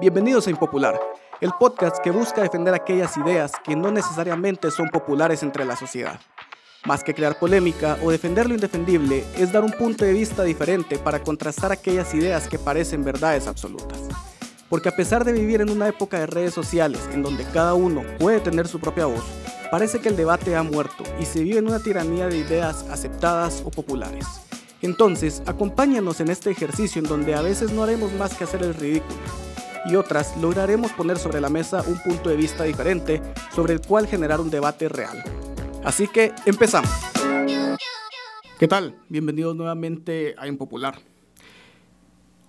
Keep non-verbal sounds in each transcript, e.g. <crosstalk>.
Bienvenidos a Impopular, el podcast que busca defender aquellas ideas que no necesariamente son populares entre la sociedad. Más que crear polémica o defender lo indefendible, es dar un punto de vista diferente para contrastar aquellas ideas que parecen verdades absolutas. Porque a pesar de vivir en una época de redes sociales en donde cada uno puede tener su propia voz, parece que el debate ha muerto y se vive en una tiranía de ideas aceptadas o populares. Entonces, acompáñanos en este ejercicio en donde a veces no haremos más que hacer el ridículo y otras lograremos poner sobre la mesa un punto de vista diferente sobre el cual generar un debate real. Así que empezamos. ¿Qué tal? Bienvenidos nuevamente a Impopular.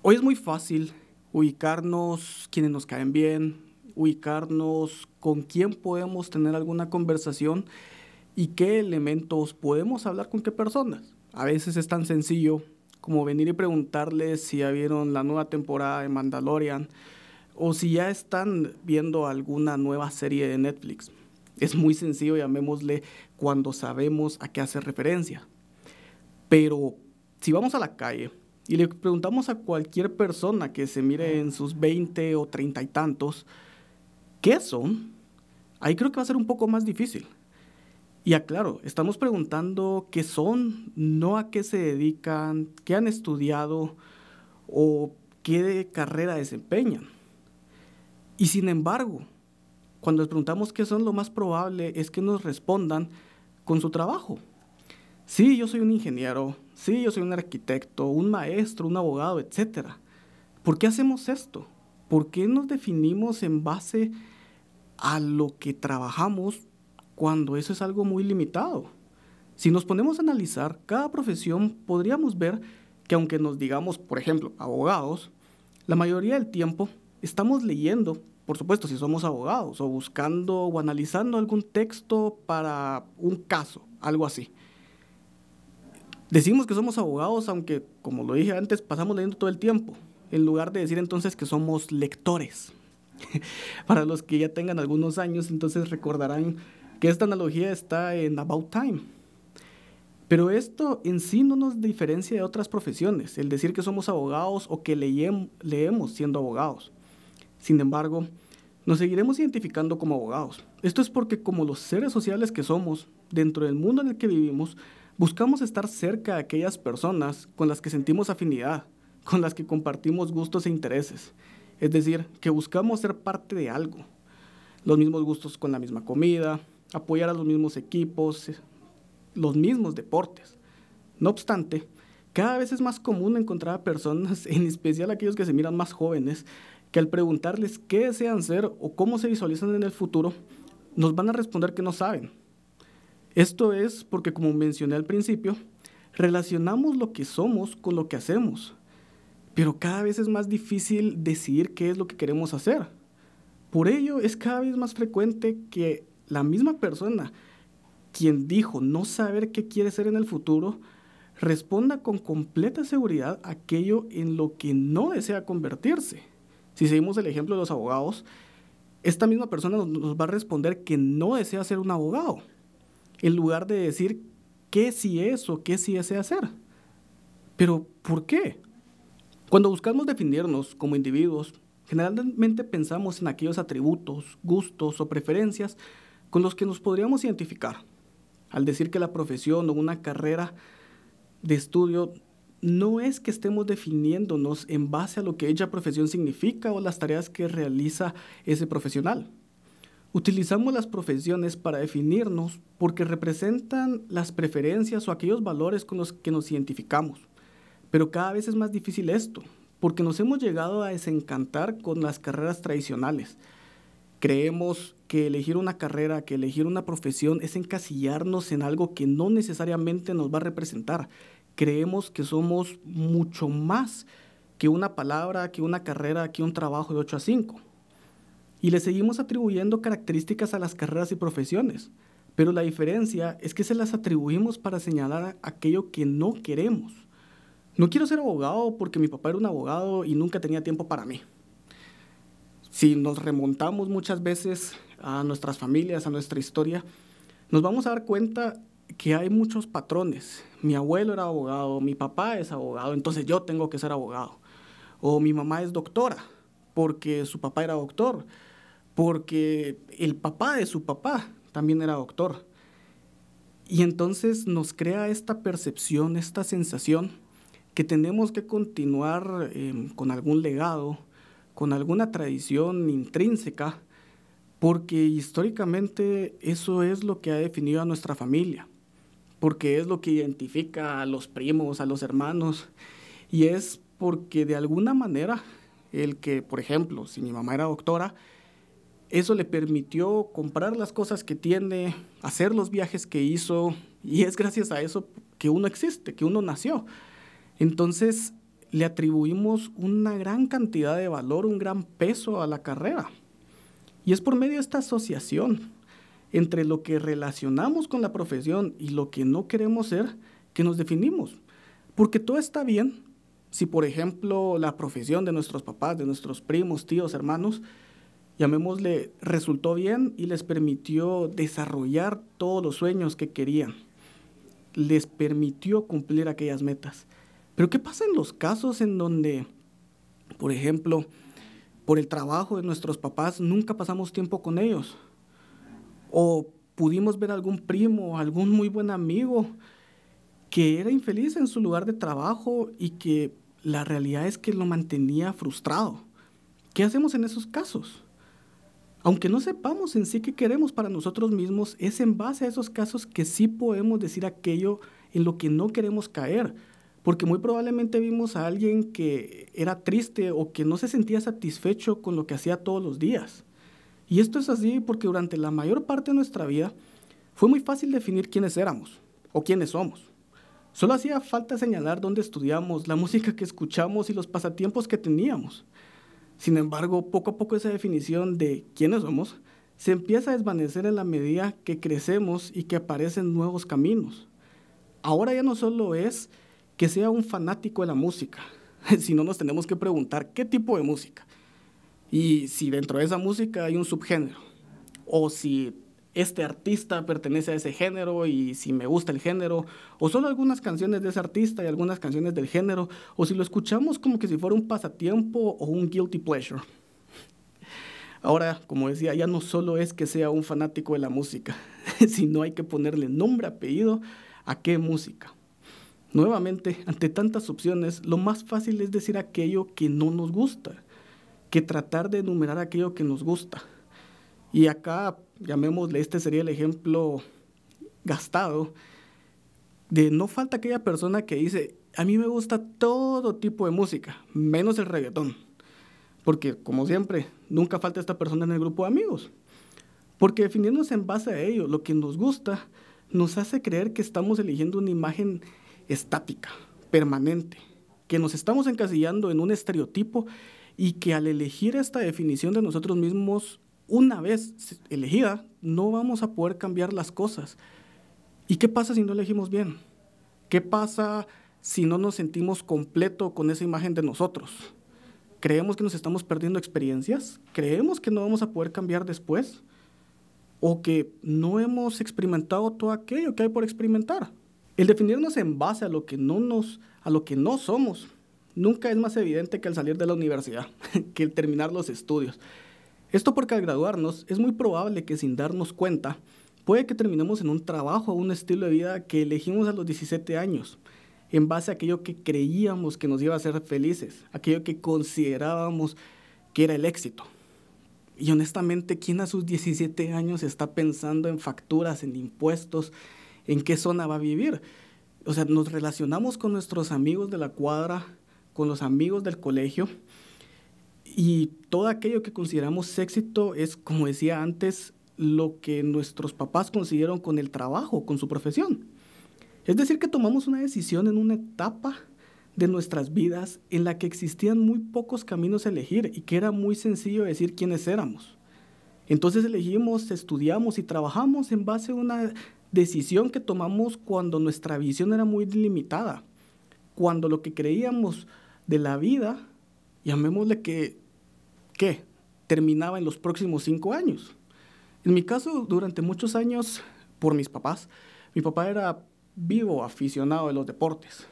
Hoy es muy fácil ubicarnos quienes nos caen bien, ubicarnos con quién podemos tener alguna conversación y qué elementos podemos hablar con qué personas. A veces es tan sencillo como venir y preguntarles si ya vieron la nueva temporada de Mandalorian o si ya están viendo alguna nueva serie de Netflix. Es muy sencillo, llamémosle cuando sabemos a qué hace referencia. Pero si vamos a la calle y le preguntamos a cualquier persona que se mire en sus 20 o 30 y tantos, ¿qué son? Ahí creo que va a ser un poco más difícil. Y aclaro, estamos preguntando qué son, no a qué se dedican, qué han estudiado o qué carrera desempeñan. Y sin embargo, cuando les preguntamos qué son, lo más probable es que nos respondan con su trabajo. Sí, yo soy un ingeniero, sí, yo soy un arquitecto, un maestro, un abogado, etc. ¿Por qué hacemos esto? ¿Por qué nos definimos en base a lo que trabajamos cuando eso es algo muy limitado. Si nos ponemos a analizar cada profesión, podríamos ver que aunque nos digamos, por ejemplo, abogados, la mayoría del tiempo estamos leyendo, por supuesto, si somos abogados, o buscando o analizando algún texto para un caso, algo así. Decimos que somos abogados, aunque, como lo dije antes, pasamos leyendo todo el tiempo, en lugar de decir entonces que somos lectores. <laughs> Para los que ya tengan algunos años, entonces recordarán que esta analogía está en About Time. Pero esto en sí no nos diferencia de otras profesiones, el decir que somos abogados o que leemos siendo abogados. Sin embargo, nos seguiremos identificando como abogados. Esto es porque como los seres sociales que somos, dentro del mundo en el que vivimos, buscamos estar cerca de aquellas personas con las que sentimos afinidad, con las que compartimos gustos e intereses. Es decir, que buscamos ser parte de algo. Los mismos gustos con la misma comida, apoyar a los mismos equipos, los mismos deportes. No obstante, cada vez es más común encontrar a personas, <laughs> en especial aquellos que se miran más jóvenes, que al preguntarles qué desean ser o cómo se visualizan en el futuro, nos van a responder que no saben. Esto es porque, como mencioné al principio, relacionamos lo que somos con lo que hacemos, pero cada vez es más difícil decidir qué es lo que queremos hacer. Por ello, es cada vez más frecuente que la misma persona quien dijo no saber qué quiere ser en el futuro, responda con completa seguridad aquello en lo que no desea convertirse. Si seguimos el ejemplo de los abogados, esta misma persona nos, va a responder que no desea ser un abogado, en lugar de decir qué sí es o qué sí desea hacer. Pero, ¿por qué? Cuando buscamos definirnos como individuos, generalmente pensamos en aquellos atributos, gustos o preferencias con los que nos podríamos identificar. Al decir que la profesión o una carrera de estudio no es que estemos definiéndonos en base a lo que ella profesión significa o las tareas que realiza ese profesional. Utilizamos las profesiones para definirnos porque representan las preferencias o aquellos valores con los que nos identificamos. Pero cada vez es más difícil esto, porque nos hemos llegado a desencantar con las carreras tradicionales, Creemos que elegir una carrera, que elegir una profesión es encasillarnos en algo que no necesariamente nos va a representar. Creemos que somos mucho más que una palabra, que una carrera, que un trabajo de 8 a 5. Y le seguimos atribuyendo características a las carreras y profesiones. Pero la diferencia es que se las atribuimos para señalar aquello que no queremos. No quiero ser abogado porque mi papá era un abogado y nunca tenía tiempo para mí. Si nos remontamos muchas veces a nuestras familias, a nuestra historia, nos vamos a dar cuenta que hay muchos patrones. Mi abuelo era abogado, mi papá es abogado, entonces yo tengo que ser abogado. O mi mamá es doctora, porque su papá era doctor, porque el papá de su papá también era doctor. Y entonces nos crea esta percepción, esta sensación que tenemos que continuar em, con algún legado, con alguna tradición intrínseca, porque históricamente eso es lo que ha definido a nuestra familia, porque es lo que identifica a los primos, a los hermanos, y es porque de alguna manera el que, por ejemplo, si mi mamá era doctora, eso le permitió comprar las cosas que tiene, hacer los viajes que hizo, y es gracias a eso que uno existe, que uno nació. Entonces le atribuimos una gran cantidad de valor, un gran peso a la carrera. Y es por medio de esta asociación entre lo que relacionamos con la profesión y lo que no queremos ser que nos definimos. Porque todo está bien si, por ejemplo, la profesión de nuestros papás, de nuestros primos, tíos, hermanos, llamémosle, resultó bien y les permitió desarrollar todos los sueños que querían. Les permitió cumplir aquellas metas. Pero ¿qué pasa en los casos en donde, por ejemplo, por el trabajo de nuestros papás nunca pasamos tiempo con ellos? O pudimos ver algún primo, algún muy buen amigo que era infeliz en su lugar de trabajo y que la realidad es que lo mantenía frustrado. ¿Qué hacemos en esos casos? aunque no sepamos en sí qué queremos para nosotros mismos, es en base a esos casos que sí podemos decir aquello en lo que no queremos caer. Porque muy probablemente vimos a alguien que era triste o que no se sentía satisfecho con lo que hacía todos los días. Y esto es así porque durante la mayor parte de nuestra vida fue muy fácil definir quiénes éramos o quiénes somos. Solo hacía falta señalar dónde estudiamos, la <laughs> música que escuchamos y los pasatiempos que teníamos. Sin embargo, poco a poco esa definición de quiénes somos se empieza a desvanecer en la medida que crecemos y que aparecen nuevos caminos. Ahora ya no solo es que sea un fanático de la música, <laughs> sino nos tenemos que preguntar qué tipo de música. Y si dentro de esa música hay un subgénero, o si este artista pertenece a ese género y si me gusta el género, o solo algunas canciones de ese artista y algunas canciones del género, o si lo escuchamos como que si fuera un pasatiempo o un guilty pleasure. Ahora, como decía, ya no solo es que sea un fanático de la música, <laughs> sino hay que ponerle nombre, apellido a qué música. Nuevamente, ante tantas opciones, lo más fácil es decir aquello que no nos gusta, que tratar de enumerar aquello que nos gusta. Y acá, llamémosle, este sería el ejemplo gastado, de no falta aquella persona que dice, a mí me gusta todo tipo de música, menos el reggaetón. Porque, como siempre, nunca falta esta persona en el grupo de amigos. Porque definiéndose en base a ello, lo que nos gusta, nos hace creer que estamos eligiendo una imagen estática, permanente, que nos estamos encasillando en un estereotipo y que al elegir esta definición de nosotros mismos una vez elegida, no vamos a poder cambiar las cosas. ¿Y qué pasa si no elegimos bien? ¿Qué pasa si no nos sentimos completo con esa imagen de nosotros? ¿Creemos que nos estamos perdiendo experiencias? ¿Creemos que no vamos a poder cambiar después? ¿O que no hemos experimentado todo aquello que hay por experimentar? El definirnos en base a lo que no nos, a lo que no somos, nunca es más evidente que al salir de la universidad, <laughs> que el terminar los estudios. Esto porque al graduarnos es muy probable que sin darnos cuenta puede que terminemos en un trabajo o un estilo de vida que elegimos a los 17 años, en base a aquello que creíamos que nos iba a hacer felices, aquello que considerábamos que era el éxito. Y honestamente, ¿quién a sus 17 años está pensando en facturas, en impuestos, en qué zona va a vivir? O sea, nos relacionamos con nuestros amigos de la cuadra, con los amigos del colegio, y todo aquello que consideramos éxito es, como decía antes, lo que nuestros papás consiguieron con el trabajo, con su profesión. Es decir, que tomamos una decisión en una etapa de nuestras vidas en la que existían muy pocos caminos a elegir y que era muy sencillo decir quiénes éramos. Entonces elegimos, estudiamos y trabajamos en base a una decisión que tomamos cuando nuestra visión era muy limitada, cuando lo que creíamos de la vida llamémosle que, ¿qué? Terminaba en los próximos cinco años. En mi caso, durante muchos años, por mis papás, mi papá era vivo aficionado de los deportes.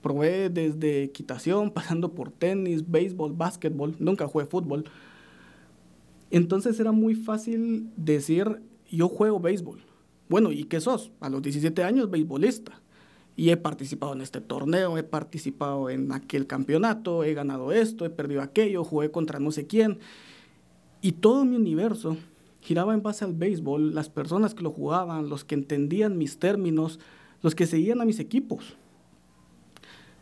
Probé desde equitación, <laughs> pasando por tenis, béisbol, básquetbol, nunca jugué fútbol. Entonces era muy fácil decir, yo juego béisbol. Bueno, ¿y qué sos? A los 17 años, beisbolista. Y he participado en este torneo, he participado en aquel campeonato, he ganado esto, he perdido aquello, jugué contra no sé quién. Y todo mi universo giraba en base al béisbol, las personas que lo jugaban, los que entendían mis términos, los que seguían a mis equipos.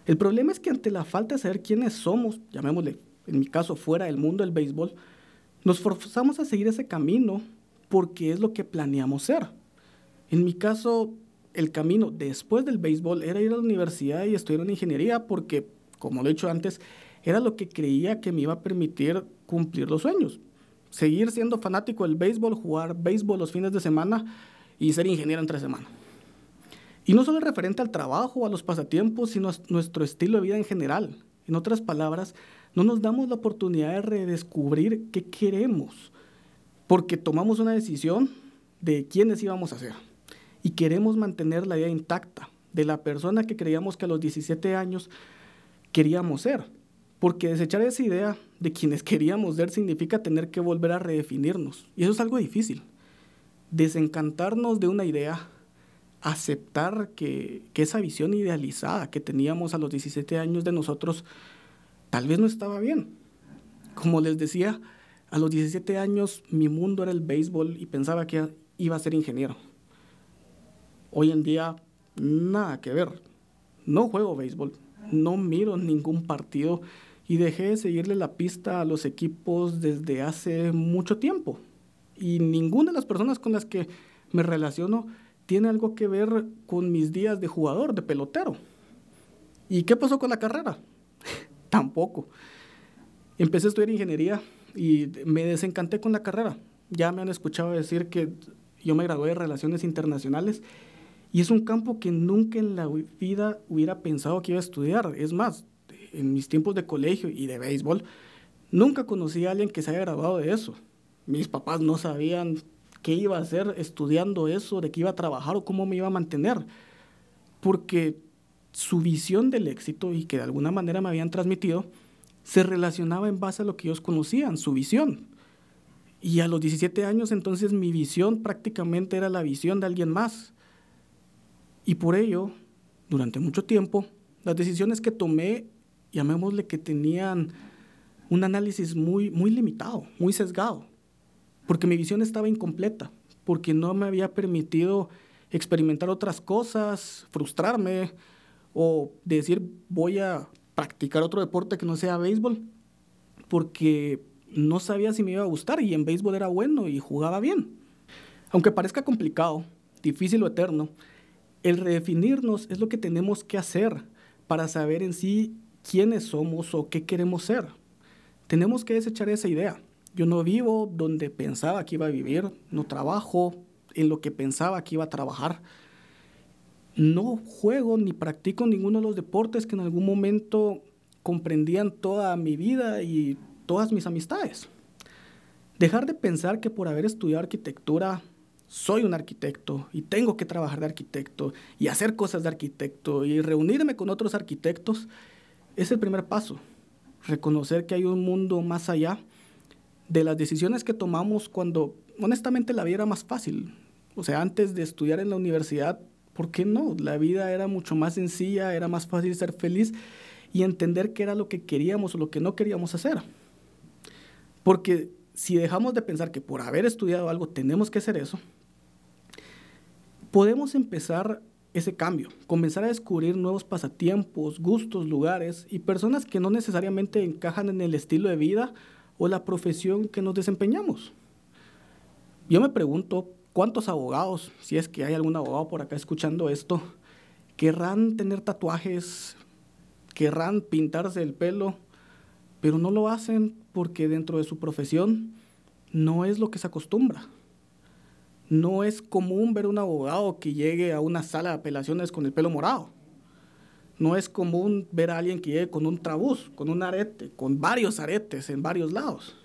El problema es que ante la falta de saber quiénes somos, llamémosle, en mi caso, fuera del mundo del béisbol, nos forzamos a seguir ese camino porque es lo que planeamos ser. En mi caso, el camino después del béisbol era ir a la universidad y estudiar en ingeniería porque, como lo he dicho antes, era lo que creía que me iba a permitir cumplir los sueños. Seguir siendo fanático del béisbol, jugar béisbol los fines de semana y ser ingeniero entre semana. Y no solo referente al trabajo a los pasatiempos, sino a nuestro estilo de vida en general. En otras palabras, no nos damos la oportunidad de redescubrir qué queremos, porque tomamos una decisión de quiénes íbamos a ser. Y queremos mantener la idea intacta de la persona que creíamos que a los 17 años queríamos ser. Porque desechar esa idea de quienes queríamos ser significa tener que volver a redefinirnos. Y eso es algo difícil. Desencantarnos de una idea aceptar que, esa visión idealizada que teníamos a los 17 años de nosotros tal vez no estaba bien. Como les decía, a los 17 años mi mundo era el béisbol y pensaba que iba a ser ingeniero. Hoy en día, nada que ver. No juego béisbol, no miro ningún partido y dejé de seguirle la pista a los equipos desde hace mucho tiempo. Y ninguna de las personas con las que me relaciono tiene algo que ver con mis días de jugador, de pelotero. ¿Y qué pasó con la carrera? <laughs> Tampoco. Empecé a estudiar ingeniería y me desencanté con la carrera. Ya me han escuchado decir que yo me gradué de Relaciones Internacionales y es un campo que nunca en la vida hubiera pensado que iba a estudiar. Es más, en mis tiempos de colegio y de béisbol, nunca conocí a alguien que se haya graduado de eso. Mis papás no sabían qué iba a hacer estudiando eso, de qué iba a trabajar o cómo me iba a mantener. Porque su visión del éxito y que de alguna manera me habían transmitido, se relacionaba en base a lo que ellos conocían, su visión. Y a los 17 años entonces mi visión prácticamente era la visión de alguien más. Y por ello, durante mucho tiempo, las decisiones que tomé, llamémosle que tenían un análisis muy, muy limitado, muy sesgado porque mi visión estaba incompleta, porque no me había permitido experimentar otras cosas, frustrarme o decir voy a practicar otro deporte que no sea béisbol, porque no sabía si me iba a gustar y en béisbol era bueno y jugaba bien. Aunque parezca complicado, difícil o eterno, el redefinirnos es lo que tenemos que hacer para saber en sí quiénes somos o qué queremos ser. Tenemos que desechar esa idea yo no vivo donde pensaba que iba a vivir, no trabajo en lo que pensaba que iba a trabajar. No juego ni practico ninguno de los deportes que en algún momento comprendían toda mi vida y todas mis amistades. Dejar de pensar que por haber estudiado arquitectura soy un arquitecto y tengo que trabajar de arquitecto y hacer cosas de arquitecto y reunirme con otros arquitectos es el primer paso. Reconocer que hay un mundo más allá de las decisiones que tomamos cuando honestamente la vida era más fácil. O sea, antes de estudiar en la universidad, ¿por qué no? La vida era mucho más sencilla, era más fácil ser feliz y entender qué era lo que queríamos o lo que no queríamos hacer. Porque si dejamos de pensar que por haber estudiado algo tenemos que hacer eso, podemos empezar ese cambio, comenzar a descubrir nuevos pasatiempos, gustos, lugares y personas que no necesariamente encajan en el estilo de vida o la profesión que nos desempeñamos. Yo me pregunto cuántos abogados, si es que hay algún abogado por acá escuchando esto, querrán tener tatuajes, querrán pintarse el pelo, pero no lo hacen porque dentro de su profesión no es lo que se acostumbra. No es común ver un abogado que llegue a una sala de apelaciones con el pelo morado. No es común ver a alguien que llegue con un trabús, con un arete, con varios aretes en varios lados.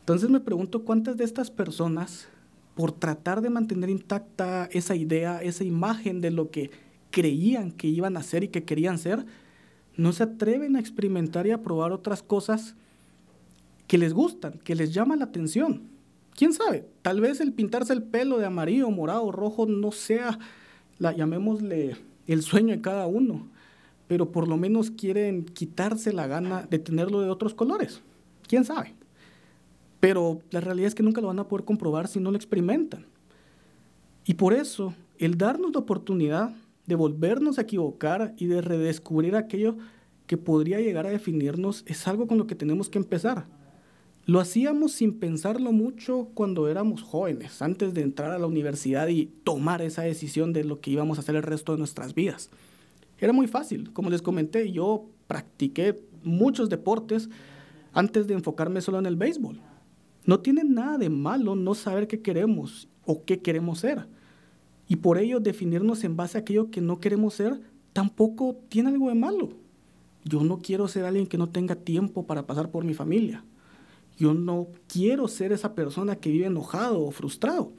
Entonces me pregunto cuántas de estas personas, por tratar de mantener intacta esa idea, esa imagen de lo que creían que iban a ser y que querían ser, no se atreven a experimentar y a probar otras cosas que les gustan, que les llaman la atención. ¿Quién sabe? Tal vez el pintarse el pelo de amarillo, morado, rojo no sea, la, llamémosle, el sueño de cada uno, pero por lo menos quieren quitarse la gana de tenerlo de otros colores. ¿Quién sabe? Pero la realidad es que nunca lo van a poder comprobar si no lo experimentan. Y por eso, el darnos la oportunidad de volvernos a equivocar y de redescubrir aquello que podría llegar a definirnos es algo con lo que tenemos que empezar. Lo hacíamos sin pensarlo mucho cuando éramos jóvenes, antes de entrar a la universidad y tomar esa decisión de lo que íbamos a hacer el resto de nuestras vidas. Era muy fácil, como les comenté, yo practiqué muchos deportes antes de enfocarme solo en el béisbol. No tiene nada de malo no saber qué queremos o qué queremos ser. Y por ello definirnos en base a aquello que no queremos ser tampoco tiene algo de malo. Yo no quiero ser alguien que no tenga tiempo para pasar por mi familia. Yo no quiero ser esa persona que vive enojado o frustrado.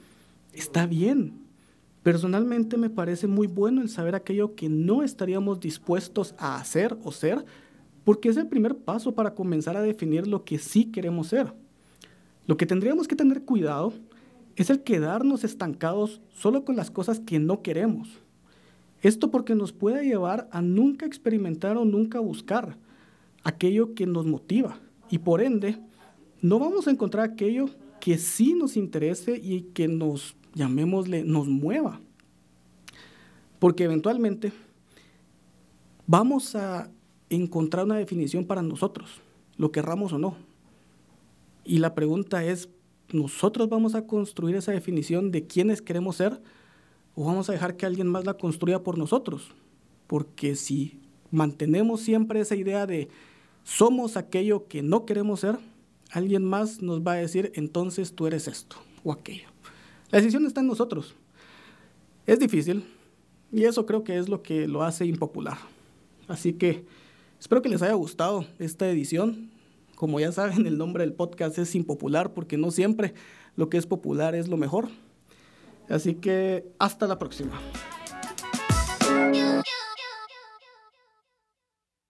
Está bien. Personalmente me parece muy bueno el saber aquello que no estaríamos dispuestos a hacer o ser, porque es el primer paso para comenzar a definir lo que sí queremos ser. Lo que tendríamos que tener cuidado es el quedarnos estancados solo con las cosas que no queremos. Esto porque nos puede llevar a nunca experimentar o nunca buscar aquello que nos motiva y por ende no vamos a encontrar aquello que sí nos interese y que nos, llamémosle, nos mueva. Porque eventualmente vamos a encontrar una definición para nosotros, lo querramos o no. Y la pregunta es, nosotros vamos a construir esa definición de quiénes queremos ser o vamos a dejar que alguien más la construya por nosotros. Porque si mantenemos siempre esa idea de somos aquello que no queremos ser, alguien más nos va a decir entonces tú eres esto o aquello. La decisión está en nosotros. Es difícil y eso creo que es lo que lo hace impopular. Así que espero que les haya gustado esta edición. Como ya saben, el nombre del podcast es impopular porque no siempre lo que es popular es lo mejor. Así que hasta la próxima.